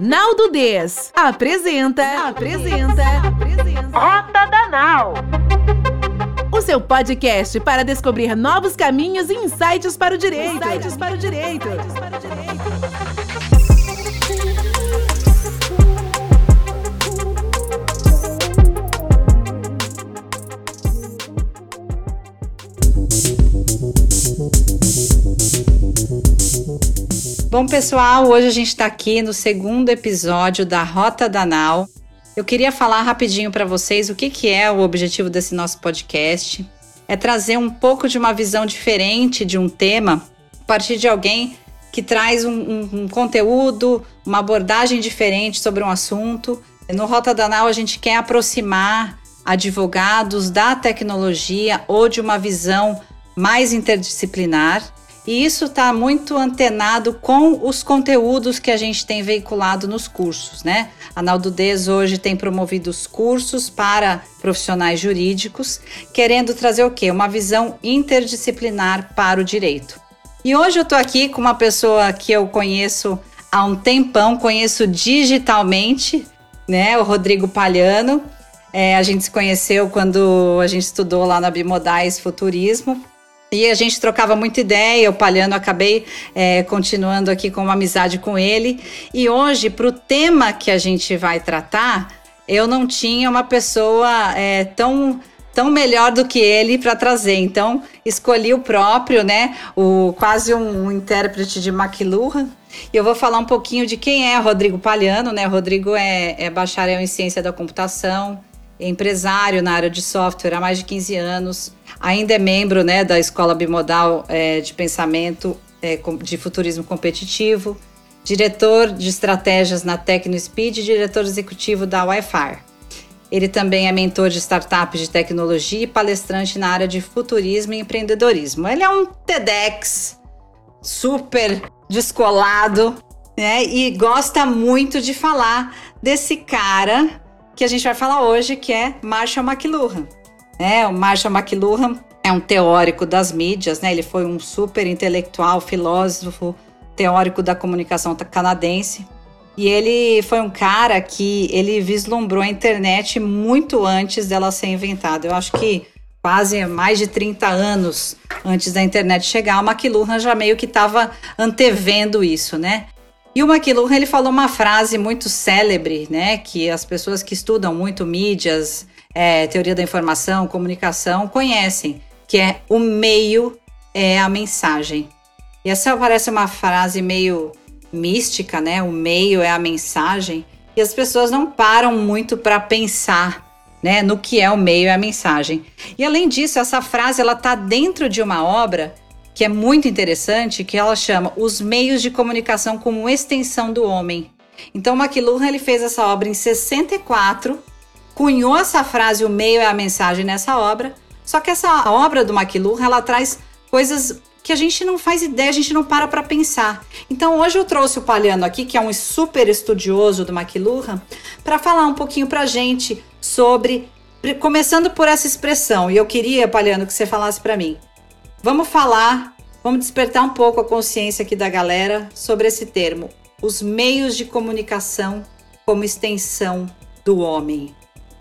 Naldo Des apresenta, apresenta, apresenta Rota da Nau. O seu podcast para descobrir novos caminhos e insights para o direito. Insights para o direito. Pessoal, hoje a gente está aqui no segundo episódio da Rota da Nau. Eu queria falar rapidinho para vocês o que, que é o objetivo desse nosso podcast. É trazer um pouco de uma visão diferente de um tema a partir de alguém que traz um, um, um conteúdo, uma abordagem diferente sobre um assunto. No Rota da Nau, a gente quer aproximar advogados da tecnologia ou de uma visão mais interdisciplinar e isso está muito antenado com os conteúdos que a gente tem veiculado nos cursos, né? A Naldudez hoje tem promovido os cursos para profissionais jurídicos, querendo trazer o quê? Uma visão interdisciplinar para o direito. E hoje eu estou aqui com uma pessoa que eu conheço há um tempão, conheço digitalmente, né? O Rodrigo Palhano. É, a gente se conheceu quando a gente estudou lá na Bimodais Futurismo, e a gente trocava muita ideia, eu palhando acabei é, continuando aqui com uma amizade com ele. E hoje, para o tema que a gente vai tratar, eu não tinha uma pessoa é, tão tão melhor do que ele para trazer. Então, escolhi o próprio, né? O quase um, um intérprete de McLuhan. E eu vou falar um pouquinho de quem é Rodrigo Palhano, né? O Rodrigo é, é bacharel em ciência da computação, empresário na área de software há mais de 15 anos, ainda é membro né, da Escola Bimodal é, de Pensamento é, de Futurismo Competitivo, diretor de estratégias na TecnoSpeed e diretor executivo da Wi-Fi. Ele também é mentor de startups de tecnologia e palestrante na área de futurismo e empreendedorismo. Ele é um TEDx super descolado, né? E gosta muito de falar desse cara que a gente vai falar hoje, que é Marshall McLuhan. É, o Marshall McLuhan é um teórico das mídias, né? Ele foi um super intelectual, filósofo, teórico da comunicação canadense. E ele foi um cara que ele vislumbrou a internet muito antes dela ser inventada. Eu acho que quase mais de 30 anos antes da internet chegar, o McLuhan já meio que estava antevendo isso, né? E o McLuhan ele falou uma frase muito célebre, né, que as pessoas que estudam muito mídias, é, teoria da informação, comunicação conhecem, que é o meio é a mensagem. E essa parece uma frase meio mística, né? O meio é a mensagem. E as pessoas não param muito para pensar, né, no que é o meio e a mensagem. E além disso, essa frase ela tá dentro de uma obra que é muito interessante, que ela chama Os Meios de Comunicação como Extensão do Homem. Então, McLuhan ele fez essa obra em 64, cunhou essa frase, o meio é a mensagem nessa obra, só que essa obra do McLuhan, ela traz coisas que a gente não faz ideia, a gente não para para pensar. Então, hoje eu trouxe o Paliano aqui, que é um super estudioso do McLuhan, para falar um pouquinho para a gente sobre, começando por essa expressão, e eu queria, Paliano, que você falasse para mim, Vamos falar, vamos despertar um pouco a consciência aqui da galera sobre esse termo, os meios de comunicação como extensão do homem.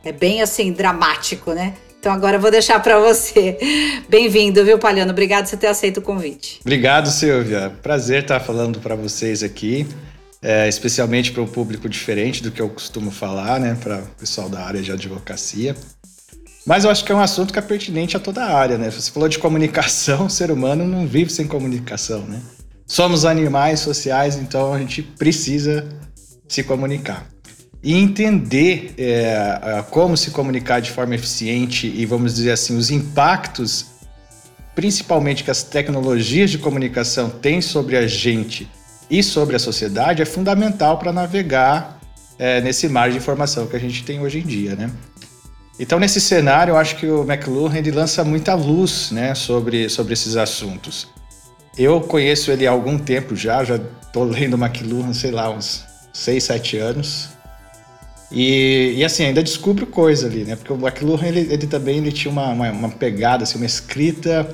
É bem assim dramático, né? Então agora eu vou deixar para você. Bem-vindo, viu, Palhano? Obrigado por você ter aceito o convite. Obrigado, Silvia. Prazer estar falando para vocês aqui, é, especialmente para um público diferente do que eu costumo falar, né, para o pessoal da área de advocacia. Mas eu acho que é um assunto que é pertinente a toda a área, né? Você falou de comunicação, o ser humano não vive sem comunicação, né? Somos animais sociais, então a gente precisa se comunicar. E entender é, como se comunicar de forma eficiente e, vamos dizer assim, os impactos, principalmente que as tecnologias de comunicação têm sobre a gente e sobre a sociedade, é fundamental para navegar é, nesse mar de informação que a gente tem hoje em dia, né? Então, nesse cenário, eu acho que o McLuhan ele lança muita luz né, sobre, sobre esses assuntos. Eu conheço ele há algum tempo já, já estou lendo McLuhan, sei lá, uns 6, 7 anos. E, e assim, ainda descubro coisa ali, né? Porque o McLuhan, ele, ele também ele tinha uma, uma, uma pegada, assim, uma escrita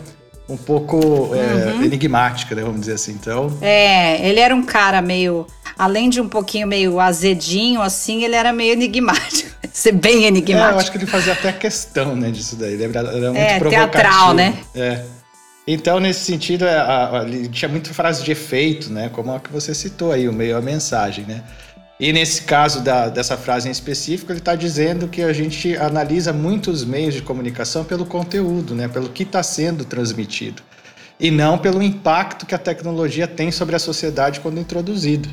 um pouco é, uhum. enigmática, né? Vamos dizer assim. Então. É, ele era um cara meio. Além de um pouquinho meio azedinho, assim, ele era meio enigmático. Ser bem enigmático. É, eu acho que ele fazia até questão, né, disso daí. Ele era, era muito é, provocativo. teatral, né? É. Então, nesse sentido, é, a, a, ele tinha muita frase de efeito, né? Como a que você citou aí, o meio a mensagem, né? E nesse caso da, dessa frase em específico, ele está dizendo que a gente analisa muitos meios de comunicação pelo conteúdo, né? pelo que está sendo transmitido, e não pelo impacto que a tecnologia tem sobre a sociedade quando introduzido.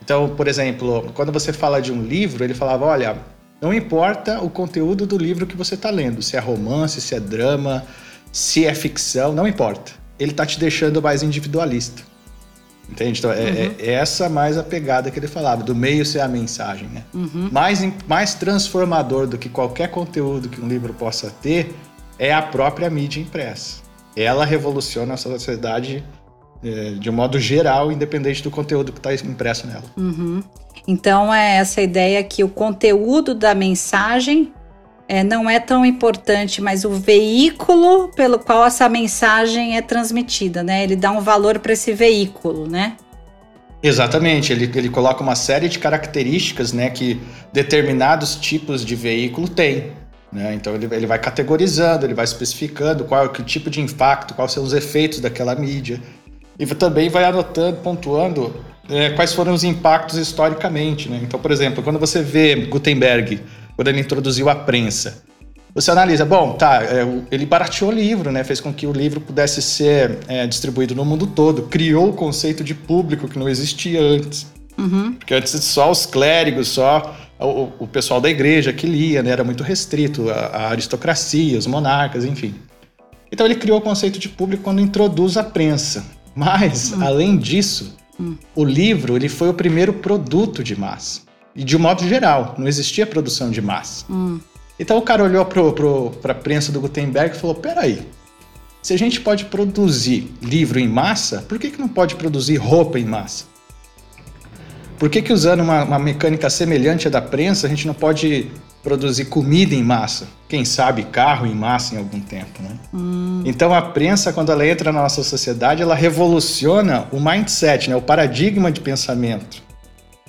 Então, por exemplo, quando você fala de um livro, ele falava: olha, não importa o conteúdo do livro que você está lendo, se é romance, se é drama, se é ficção, não importa. Ele está te deixando mais individualista. Entende? Então, é, uhum. é, essa mais a pegada que ele falava, do meio ser a mensagem, né? Uhum. Mais, mais transformador do que qualquer conteúdo que um livro possa ter é a própria mídia impressa. Ela revoluciona a sociedade é, de um modo geral, independente do conteúdo que está impresso nela. Uhum. Então, é essa ideia que o conteúdo da mensagem é, não é tão importante, mas o veículo pelo qual essa mensagem é transmitida, né? Ele dá um valor para esse veículo, né? Exatamente, ele, ele coloca uma série de características né, que determinados tipos de veículo têm. Né? Então ele, ele vai categorizando, ele vai especificando qual que tipo de impacto, quais são os efeitos daquela mídia. E também vai anotando, pontuando é, quais foram os impactos historicamente. Né? Então, por exemplo, quando você vê Gutenberg quando ele introduziu a prensa. Você analisa, bom, tá, é, ele barateou o livro, né? Fez com que o livro pudesse ser é, distribuído no mundo todo, criou o conceito de público que não existia antes. Uhum. Porque antes só os clérigos, só o, o, pessoal da igreja que lia, né? Era muito restrito, a, a aristocracia, os monarcas, enfim. Então ele criou o conceito de público quando introduz a prensa. Mas, uhum. além disso, uhum. o livro ele foi o primeiro produto de massa. E de um modo geral, não existia produção de massa. Hum. Então o cara olhou para a prensa do Gutenberg e falou: peraí, se a gente pode produzir livro em massa, por que, que não pode produzir roupa em massa? Por que, que usando uma, uma mecânica semelhante à da prensa, a gente não pode produzir comida em massa? Quem sabe carro em massa em algum tempo, né? Hum. Então a prensa, quando ela entra na nossa sociedade, ela revoluciona o mindset, né? o paradigma de pensamento.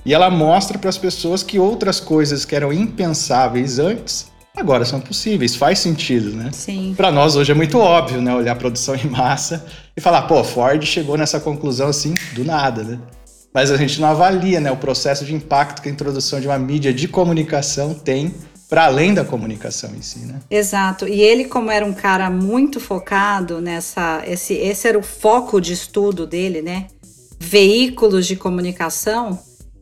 E ela mostra para as pessoas que outras coisas que eram impensáveis antes agora são possíveis, faz sentido, né? Sim. Para nós hoje é muito óbvio, né, olhar a produção em massa e falar, pô, Ford chegou nessa conclusão assim do nada, né? Mas a gente não avalia, né, o processo de impacto que a introdução de uma mídia de comunicação tem para além da comunicação em si, né? Exato. E ele, como era um cara muito focado nessa, esse, esse era o foco de estudo dele, né? Veículos de comunicação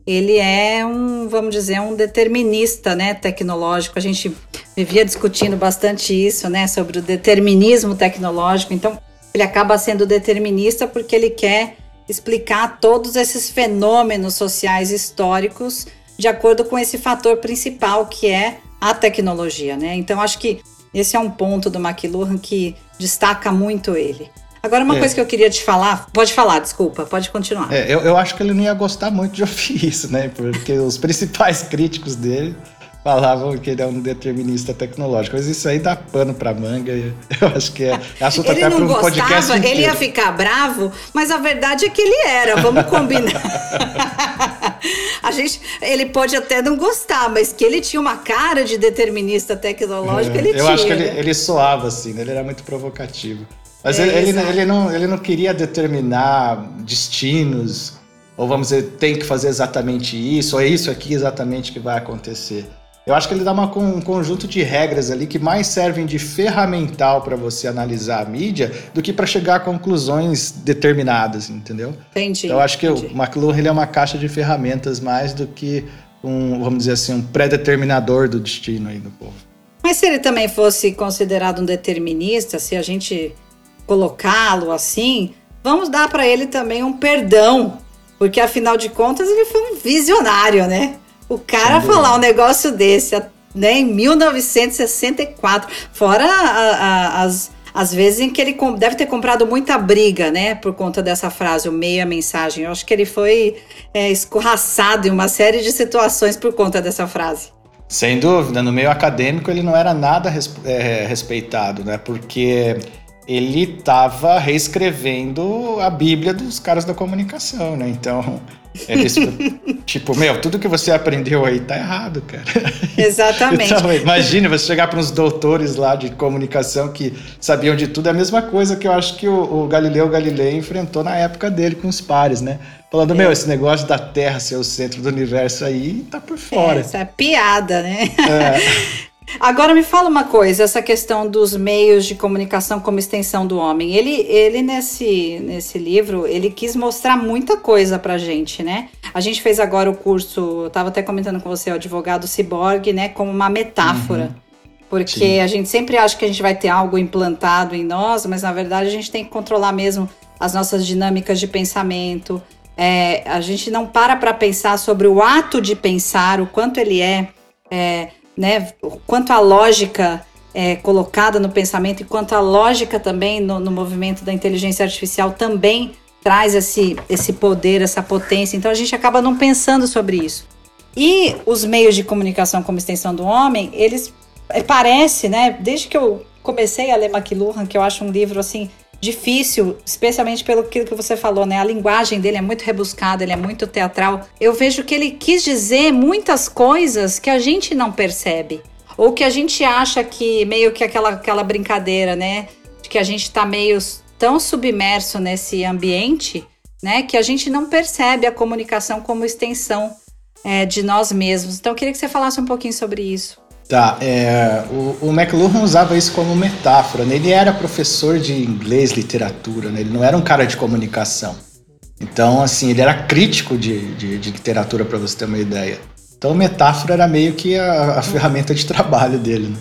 ele é um, vamos dizer, um determinista, né, tecnológico. A gente vivia discutindo bastante isso, né, sobre o determinismo tecnológico. Então, ele acaba sendo determinista porque ele quer explicar todos esses fenômenos sociais históricos de acordo com esse fator principal que é a tecnologia, né? Então, acho que esse é um ponto do McLuhan que destaca muito ele. Agora, uma é. coisa que eu queria te falar, pode falar, desculpa, pode continuar. É, eu, eu acho que ele não ia gostar muito de ouvir isso, né? Porque os principais críticos dele falavam que ele é um determinista tecnológico. Mas isso aí dá pano pra manga. Eu acho que é, é assunto ele até para um gostava, podcast inteiro. Ele ia ficar bravo, mas a verdade é que ele era. Vamos combinar. a gente, ele pode até não gostar, mas que ele tinha uma cara de determinista tecnológico, é, ele eu tinha. Eu acho que ele, ele soava assim, né? ele era muito provocativo. Mas é, ele, ele, ele, não, ele não queria determinar destinos, ou vamos dizer, tem que fazer exatamente isso, ou é isso aqui exatamente que vai acontecer. Eu acho que ele dá uma, um conjunto de regras ali que mais servem de ferramental para você analisar a mídia do que para chegar a conclusões determinadas, entendeu? Entendi. Então, eu acho que entendi. o McLuhan ele é uma caixa de ferramentas mais do que um, vamos dizer assim, um pré-determinador do destino aí do povo. Mas se ele também fosse considerado um determinista, se a gente colocá-lo assim, vamos dar para ele também um perdão, porque afinal de contas ele foi um visionário, né? O cara falar um negócio desse, né, em 1964, fora a, a, as, às vezes em que ele deve ter comprado muita briga, né, por conta dessa frase, o meio a mensagem. Eu acho que ele foi é, escorraçado em uma série de situações por conta dessa frase. Sem dúvida, no meio acadêmico ele não era nada é, respeitado, né, porque ele estava reescrevendo a Bíblia dos caras da comunicação, né? Então, eles, tipo, meu, tudo que você aprendeu aí tá errado, cara. Exatamente. Então, imagine você chegar para uns doutores lá de comunicação que sabiam de tudo, é a mesma coisa que eu acho que o, o Galileu Galilei enfrentou na época dele com os pares, né? Falando, é. meu, esse negócio da Terra ser o centro do universo aí tá por fora. É, essa é piada, né? É. Agora me fala uma coisa, essa questão dos meios de comunicação como extensão do homem. Ele, ele nesse, nesse livro, ele quis mostrar muita coisa pra gente, né? A gente fez agora o curso, eu tava até comentando com você, o advogado ciborgue, né, como uma metáfora. Uhum. Porque Sim. a gente sempre acha que a gente vai ter algo implantado em nós, mas na verdade a gente tem que controlar mesmo as nossas dinâmicas de pensamento. É, a gente não para para pensar sobre o ato de pensar, o quanto ele é, é né? Quanto a lógica é, colocada no pensamento e quanto a lógica também no, no, movimento da inteligência artificial também traz esse, esse poder, essa potência. Então a gente acaba não pensando sobre isso. E os meios de comunicação como extensão do homem, eles é, parece, né? Desde que eu comecei a ler McLuhan, que eu acho um livro assim difícil, especialmente pelo que você falou, né? A linguagem dele é muito rebuscada, ele é muito teatral. Eu vejo que ele quis dizer muitas coisas que a gente não percebe. Ou que a gente acha que meio que aquela, aquela brincadeira, né? De que a gente tá meio tão submerso nesse ambiente, né? Que a gente não percebe a comunicação como extensão é, de nós mesmos. Então eu queria que você falasse um pouquinho sobre isso. Tá, é, o, o McLuhan usava isso como metáfora. Né? Ele era professor de inglês, literatura, né? ele não era um cara de comunicação. Então, assim, ele era crítico de, de, de literatura, para você ter uma ideia. Então, metáfora era meio que a, a ferramenta de trabalho dele. Né?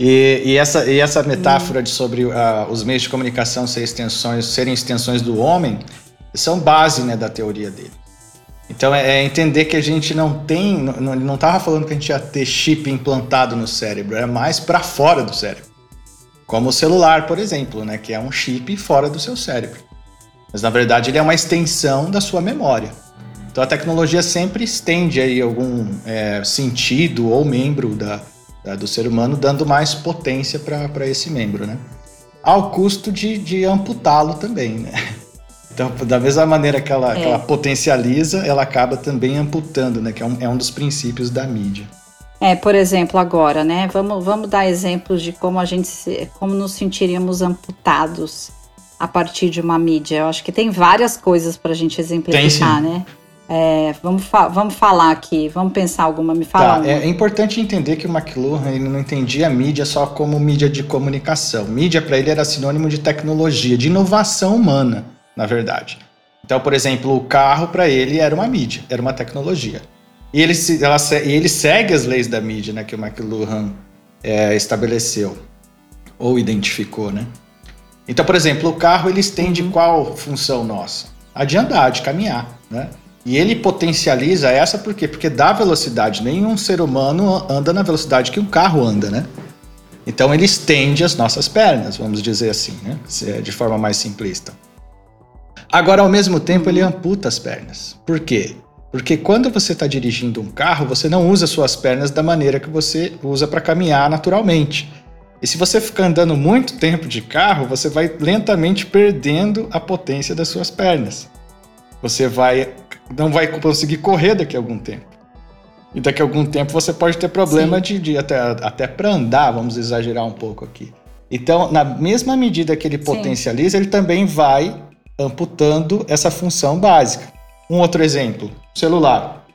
E, e, essa, e essa metáfora de sobre uh, os meios de comunicação serem extensões, serem extensões do homem são base né, da teoria dele. Então é, é entender que a gente não tem, não, não estava falando que a gente ia ter chip implantado no cérebro, é mais para fora do cérebro. Como o celular, por exemplo, né, que é um chip fora do seu cérebro. Mas na verdade ele é uma extensão da sua memória. Então a tecnologia sempre estende aí algum é, sentido ou membro da, da, do ser humano, dando mais potência para esse membro, né? Ao custo de, de amputá-lo também, né? Então, da mesma maneira que ela, é. que ela potencializa, ela acaba também amputando, né? Que é um, é um dos princípios da mídia. É, por exemplo, agora, né? Vamos, vamos dar exemplos de como a gente se, como nos sentiríamos amputados a partir de uma mídia. Eu acho que tem várias coisas para a gente exemplificar, né? É, vamos, fa vamos falar aqui, vamos pensar alguma, me fala tá, é, é, importante entender que o McLuhan ele não entendia a mídia só como mídia de comunicação. Mídia para ele era sinônimo de tecnologia, de inovação humana na verdade. Então, por exemplo, o carro para ele era uma mídia, era uma tecnologia. E ele, ela, e ele segue as leis da mídia né, que o McLuhan é, estabeleceu ou identificou, né? Então, por exemplo, o carro ele estende uhum. qual função nossa? A de andar, de caminhar, né? E ele potencializa essa por quê? Porque dá velocidade. Nenhum ser humano anda na velocidade que um carro anda, né? Então ele estende as nossas pernas, vamos dizer assim, né? É de forma mais simplista. Agora, ao mesmo tempo, ele amputa as pernas. Por quê? Porque quando você está dirigindo um carro, você não usa suas pernas da maneira que você usa para caminhar naturalmente. E se você ficar andando muito tempo de carro, você vai lentamente perdendo a potência das suas pernas. Você vai não vai conseguir correr daqui a algum tempo. E daqui a algum tempo você pode ter problema de, de, até, até para andar, vamos exagerar um pouco aqui. Então, na mesma medida que ele potencializa, Sim. ele também vai amputando essa função básica. Um outro exemplo, o celular.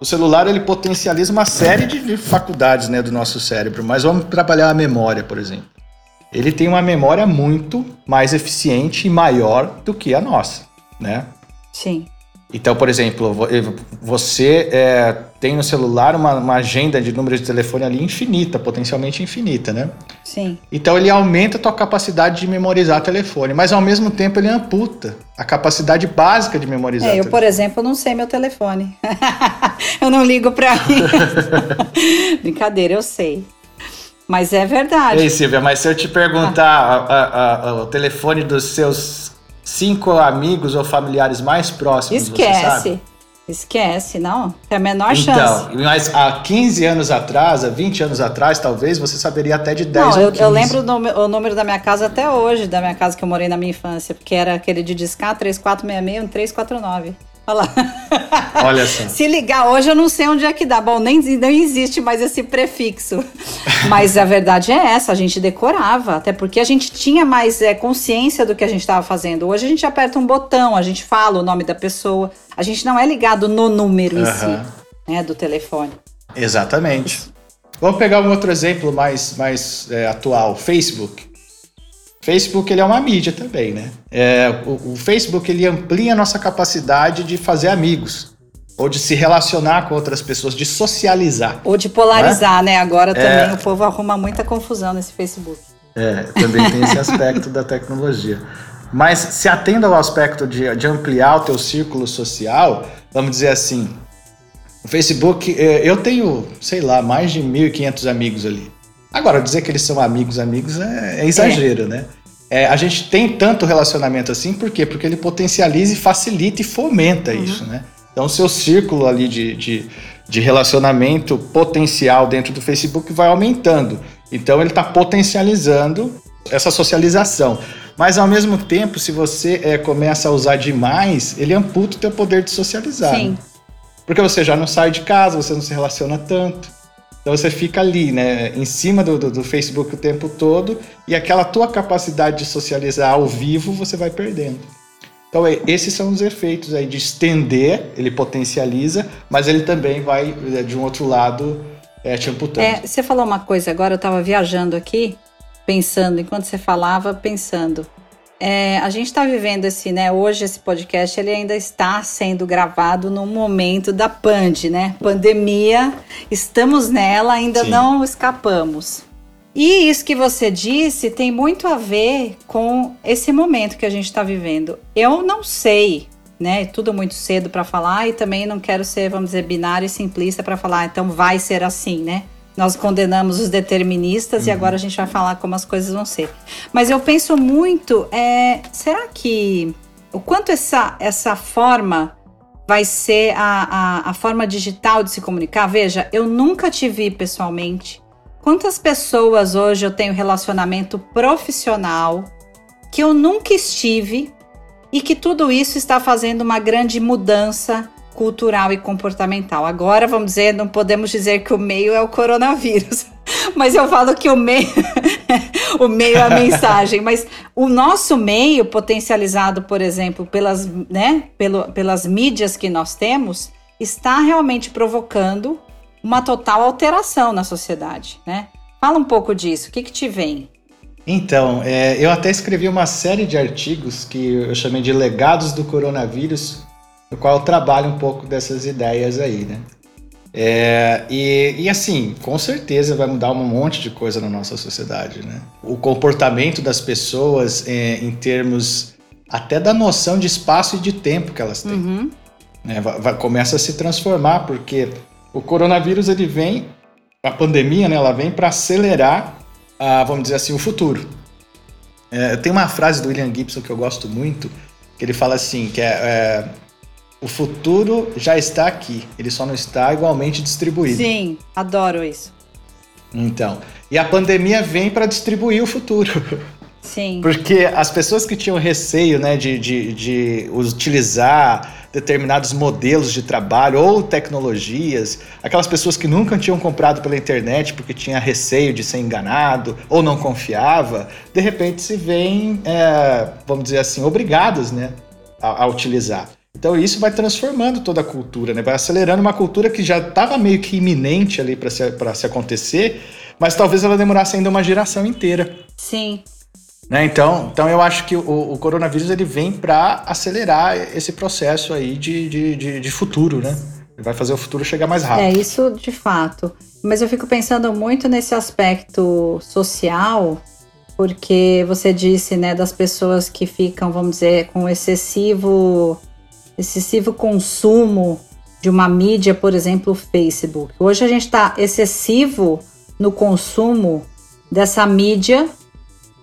O celular ele potencializa uma série de faculdades né, do nosso cérebro, mas vamos trabalhar a memória, por exemplo. Ele tem uma memória muito mais eficiente e maior do que a nossa, né? Sim. Então, por exemplo, você é, tem no celular uma, uma, agenda de números de telefone ali infinita, potencialmente infinita, né? Sim. Então ele aumenta a tua capacidade de memorizar telefone, mas ao mesmo tempo ele amputa a capacidade básica de memorizar. É, eu, telefone. por exemplo, não sei meu telefone. eu não ligo para mim. Brincadeira, eu sei. Mas é verdade. Ei, Silvia, mas se eu te perguntar ah. o telefone dos seus cinco amigos ou familiares mais próximos, Esquece. Esquece, não. Tem a menor então, chance. Então, mas há 15 anos atrás, há 20 anos atrás, talvez, você saberia até de 10 não, eu, eu, lembro o número da minha casa até hoje, da minha casa que eu morei na minha infância, porque era aquele de discar 3466 1349. Olha lá. Olha só. Se ligar hoje, eu não sei onde é que dá. Bom, nem, não existe mais esse prefixo. Mas a verdade é essa, a gente decorava, até porque a gente tinha mais é, consciência do que a gente estava fazendo. Hoje a gente aperta um botão, a gente fala o nome da pessoa. A gente não é ligado no número em si, né, do telefone. Exatamente. Vamos pegar um outro exemplo mais, mais é, atual, Facebook. Facebook ele é uma mídia também, né? É, o, o, Facebook ele amplia a nossa capacidade de fazer amigos ou de se relacionar com outras pessoas, de socializar. Ou de polarizar, né? Agora é. também o povo arruma muita confusão nesse Facebook. É, também tem esse aspecto da tecnologia. Mas se atenda ao aspecto de, de ampliar o teu círculo social, vamos dizer assim, o Facebook, é, eu tenho, sei lá, mais de 1.500 amigos ali. Agora, dizer que eles são amigos, amigos é, é exagero, é. né? É, a gente tem tanto relacionamento assim, por quê? Porque ele potencializa e facilita e fomenta uhum. isso, né? Então, o seu círculo ali de, de, de, relacionamento potencial dentro do Facebook vai aumentando. Então, ele está potencializando essa socialização. Mas, ao mesmo tempo, se você é, começa a usar demais, ele amputa o teu poder de socializar. Sim. Né? Porque você já não sai de casa, você não se relaciona tanto. Então você fica ali, né, em cima do, do, do, Facebook o tempo todo e aquela tua capacidade de socializar ao vivo você vai perdendo. Então é, esses são os efeitos aí de estender, ele potencializa, mas ele também vai é, de um outro lado é, te amputando. É, você falou uma coisa agora, eu estava viajando aqui, pensando, enquanto você falava, pensando. É, a gente está vivendo esse, né? Hoje esse podcast ele ainda está sendo gravado no momento da pand, né? Pandemia, estamos nela, ainda Sim. não escapamos. E isso que você disse tem muito a ver com esse momento que a gente está vivendo. Eu não sei, né? Tudo muito cedo para falar e também não quero ser, vamos dizer, binário e simplista para falar, então vai ser assim, né? Nós condenamos os deterministas uhum. e agora a gente vai falar como as coisas vão ser. Mas eu penso muito, é, será que o quanto essa, essa forma vai ser a, a, a forma digital de se comunicar? Veja, eu nunca te vi pessoalmente. Quantas pessoas hoje eu tenho relacionamento profissional que eu nunca estive e que tudo isso está fazendo uma grande mudança cultural e comportamental. Agora, vamos dizer, não podemos dizer que o meio é o coronavírus, mas eu falo que o meio, o meio é a mensagem. Mas o nosso meio, potencializado, por exemplo, pelas, né, pelo, pelas mídias que nós temos, está realmente provocando uma total alteração na sociedade, né? Fala um pouco disso. O que, que te vem? Então, é, eu até escrevi uma série de artigos que eu chamei de legados do coronavírus, no qual eu trabalho um pouco dessas ideias aí, né? É, e, e, assim, com certeza vai mudar um monte de coisa na nossa sociedade, né? O comportamento das pessoas é, em termos até da noção de espaço e de tempo que elas têm. Uhum. Né? Vai, vai, começa a se transformar, porque o coronavírus ele vem, a pandemia, né, ela vem para acelerar, a, vamos dizer assim, o futuro. É, tem uma frase do William Gibson que eu gosto muito, que ele fala assim, que é, é o futuro já está aqui, ele só não está igualmente distribuído. Sim, adoro isso. Então, e a pandemia vem para distribuir o futuro. Sim. Porque as pessoas que tinham receio né, de, de, de utilizar determinados modelos de trabalho ou tecnologias, aquelas pessoas que nunca tinham comprado pela internet porque tinha receio de ser enganado ou não confiava, de repente se veem, é, vamos dizer assim, obrigadas né, a, a utilizar. Então isso vai transformando toda a cultura, né? vai acelerando uma cultura que já estava meio que iminente ali para se, se acontecer, mas talvez ela demorasse ainda uma geração inteira. Sim. Né? Então, então eu acho que o, o coronavírus ele vem para acelerar esse processo aí de, de, de, de futuro, né? Ele vai fazer o futuro chegar mais rápido. É, isso de fato. Mas eu fico pensando muito nesse aspecto social, porque você disse, né, das pessoas que ficam, vamos dizer, com excessivo excessivo consumo de uma mídia, por exemplo, o Facebook. Hoje a gente está excessivo no consumo dessa mídia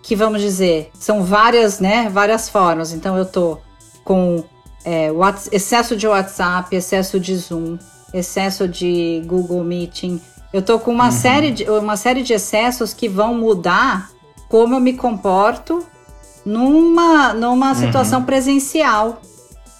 que vamos dizer são várias, né, várias formas. Então eu tô com é, excesso de WhatsApp, excesso de Zoom, excesso de Google Meeting. Eu tô com uma, uhum. série, de, uma série de excessos que vão mudar como eu me comporto numa, numa uhum. situação presencial.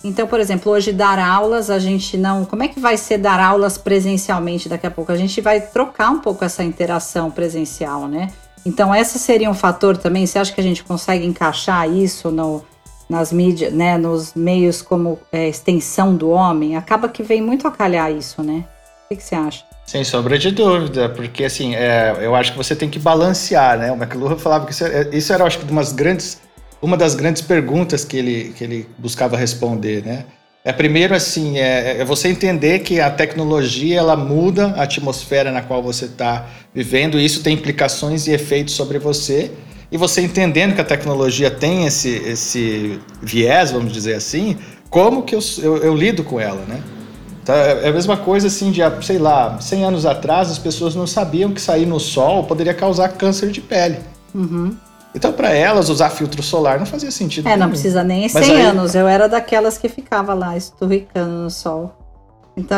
Então, por exemplo, hoje dar aulas, a gente não. Como é que vai ser dar aulas presencialmente daqui a pouco? A gente vai trocar um pouco essa interação presencial, né? Então, esse seria um fator também. Você acha que a gente consegue encaixar isso no, nas mídias, né? Nos meios como é, extensão do homem? Acaba que vem muito a calhar isso, né? O que, que você acha? Sem sombra de dúvida, porque assim, é, eu acho que você tem que balancear, né? O McLuhan falava que isso, é, isso era, acho que, umas grandes uma das grandes perguntas que ele, que ele buscava responder, né? É primeiro assim, é, é você entender que a tecnologia ela muda a atmosfera na qual você está vivendo, e isso tem implicações e efeitos sobre você. E você entendendo que a tecnologia tem esse, esse viés, vamos dizer assim, como que eu, eu, eu lido com ela, né? Então, é a mesma coisa assim de, sei lá, 100 anos atrás as pessoas não sabiam que sair no sol poderia causar câncer de pele. Uhum. Então, para elas, usar filtro solar não fazia sentido. É, nenhum. não precisa nem 100 aí... anos. Eu era daquelas que ficava lá esturricando no sol. Então...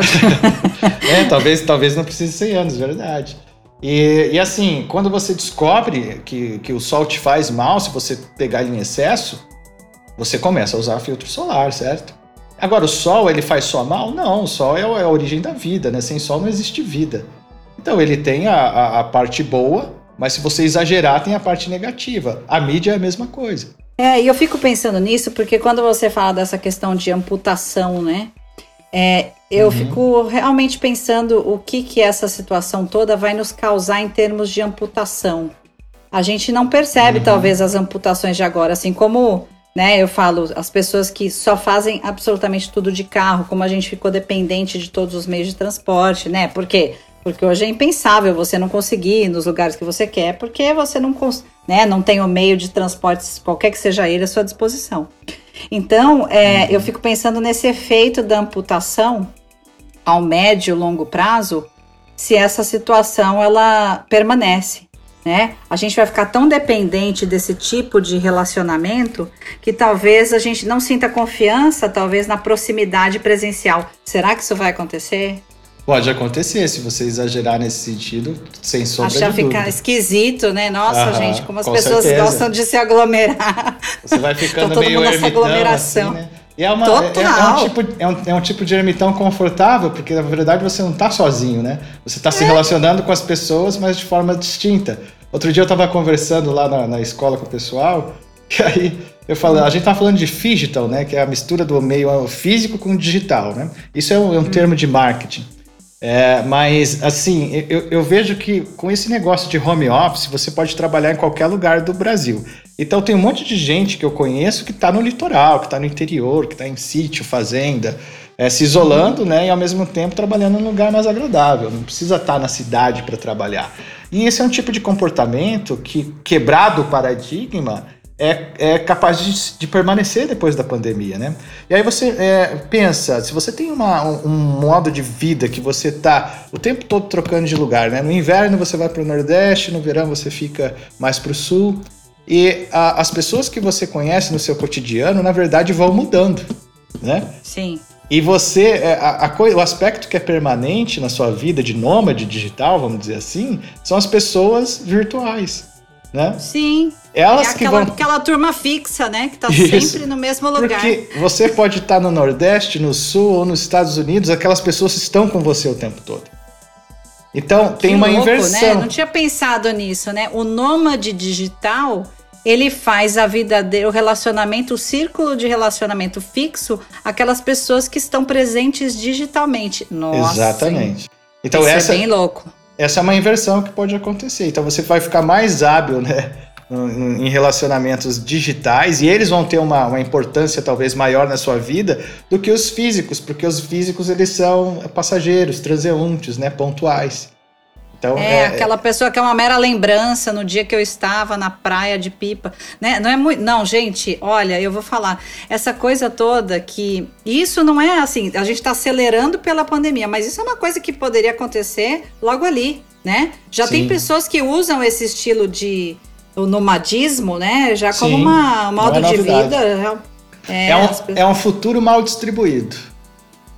é, talvez, talvez não precise 100 anos, verdade. E, e, assim, quando você descobre que, que o sol te faz mal, se você pegar ele em excesso, você começa a usar filtro solar, certo? Agora, o sol, ele faz só mal? Não, o sol é, é a origem da vida, né? Sem sol não existe vida. Então, ele tem a, a, a parte boa mas se você exagerar, tem a parte negativa. A mídia é a mesma coisa. É, e eu fico pensando nisso porque quando você fala dessa questão de amputação, né? É, eu uhum. fico realmente pensando o que que essa situação toda vai nos causar em termos de amputação. A gente não percebe, uhum. talvez, as amputações de agora, assim como né, eu falo, as pessoas que só fazem absolutamente tudo de carro, como a gente ficou dependente de todos os meios de transporte, né? Porque porque hoje é impensável você não conseguir ir nos lugares que você quer, porque você não, né, não tem o meio de transporte, qualquer que seja ele, à sua disposição. Então, é, uhum. eu fico pensando nesse efeito da amputação ao médio e longo prazo, se essa situação ela permanece. Né? A gente vai ficar tão dependente desse tipo de relacionamento que talvez a gente não sinta confiança, talvez na proximidade presencial. Será que isso vai acontecer? Pode acontecer, se você exagerar nesse sentido, sem sombra Achar de dúvida. ficar esquisito, né? Nossa, Aham, gente, como as pessoas certeza. gostam de se aglomerar. Você vai ficando então, meio ermitão, aglomeração. Assim, né? E é, uma, é, é, um tipo, é, um, é um tipo de ermitão confortável, porque na verdade você não está sozinho, né? Você está é. se relacionando com as pessoas, mas de forma distinta. Outro dia eu estava conversando lá na, na, escola com o pessoal, e aí eu falei, a gente tá falando de digital, né? Que é a mistura do meio físico com digital, né? Isso é um, é um hum. termo de marketing. É, mas, assim, eu, eu, vejo que com esse negócio de home office, você pode trabalhar em qualquer lugar do Brasil. Então, tem um monte de gente que eu conheço que está no litoral, que está no interior, que está em sítio, fazenda, é, se isolando, né? E ao mesmo tempo trabalhando num lugar mais agradável. Não precisa estar tá na cidade para trabalhar. E esse é um tipo de comportamento que, quebrado o paradigma, é, é capaz de, de, permanecer depois da pandemia, né? E aí você é, pensa, se você tem uma, um, modo de vida que você tá o tempo todo trocando de lugar, né? No inverno você vai para o Nordeste, no verão você fica mais para o Sul, e a, as pessoas que você conhece no seu cotidiano, na verdade, vão mudando, né? Sim. E você, é, a, a, o aspecto que é permanente na sua vida de nômade digital, vamos dizer assim, são as pessoas virtuais né? Sim. Elas é aquela, que vão... aquela turma fixa, né? Que tá Isso. sempre no mesmo lugar. Porque você pode estar no Nordeste, no Sul ou nos Estados Unidos, aquelas pessoas estão com você o tempo todo. Então, tem uma louco, inversão. Né? Não tinha pensado nisso, né? O nômade digital, ele faz a vida dele, o relacionamento, o círculo de relacionamento fixo, aquelas pessoas que estão presentes digitalmente. Nossa. Exatamente. Então, Isso essa é bem louco essa é uma inversão que pode acontecer. Então você vai ficar mais hábil, né? em relacionamentos digitais e eles vão ter uma, uma, importância talvez maior na sua vida do que os físicos, porque os físicos eles são passageiros, transeuntes, né, pontuais. Então, é, é, aquela pessoa que é uma mera lembrança no dia que eu estava na praia de pipa, né? Não é muito, não, gente, olha, eu vou falar, essa coisa toda que isso não é assim, a gente está acelerando pela pandemia, mas isso é uma coisa que poderia acontecer logo ali. né? Já Sim. tem pessoas que usam esse estilo de o nomadismo, né? Já como uma, um modo é de vida. É, é, um, é um futuro mal distribuído.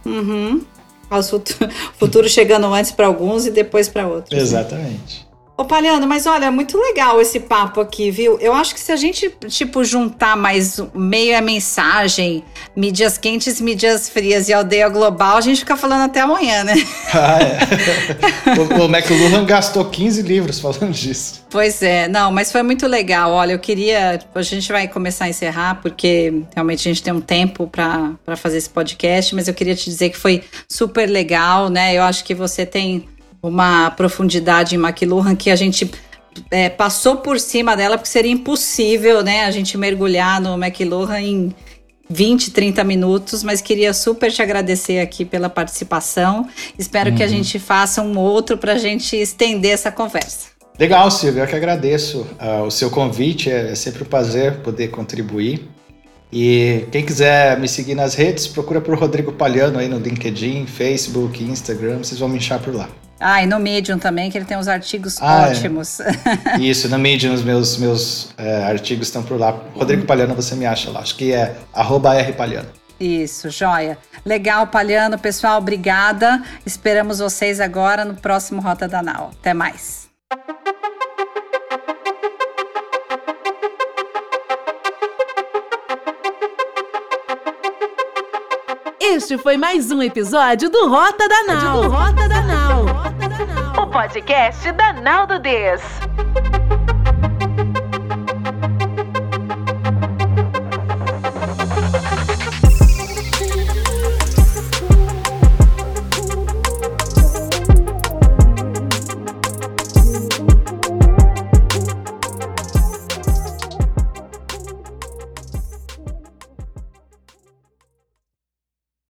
Uhum. O futuro chegando antes para alguns e depois para outros. Né? Exatamente. Ô, Palhano, mas olha, muito legal esse papo aqui, viu? Eu acho que se a gente, tipo, juntar mais meio a mensagem, mídias quentes, mídias frias e aldeia global, a gente fica falando até amanhã, né? Ah, é. o, o McLuhan gastou 15 livros falando disso. Pois é, não, mas foi muito legal. Olha, eu queria. A gente vai começar a encerrar, porque realmente a gente tem um tempo para fazer esse podcast, mas eu queria te dizer que foi super legal, né? Eu acho que você tem uma profundidade em McLuhan que a gente é, passou por cima dela, porque seria impossível, né, a gente mergulhar no McLuhan em 20, 30 minutos, mas queria super te agradecer aqui pela participação. Espero uhum. que a uhum. gente faça um outro para a gente estender essa conversa. Legal, Silvia, eu que agradeço uh, o seu convite, é, é sempre um prazer poder contribuir. E quem quiser me seguir nas redes, procura por Rodrigo Palhano aí no LinkedIn, Facebook, Instagram, vocês vão me achar por lá. Ah, e no Medium também, que ele tem uns artigos ah, é. ótimos. É. Isso, no Medium, os meus, meus é, artigos estão por lá. Rodrigo Palhano, você me acha lá. Acho que é @rpalhano. Isso, joia. Legal, Palhano. Pessoal, obrigada. Esperamos vocês agora no próximo Rota da Nau. Até mais. Este foi mais um episódio do Rota da Nau. Do Rota da Nau. O podcast da Naldo Des.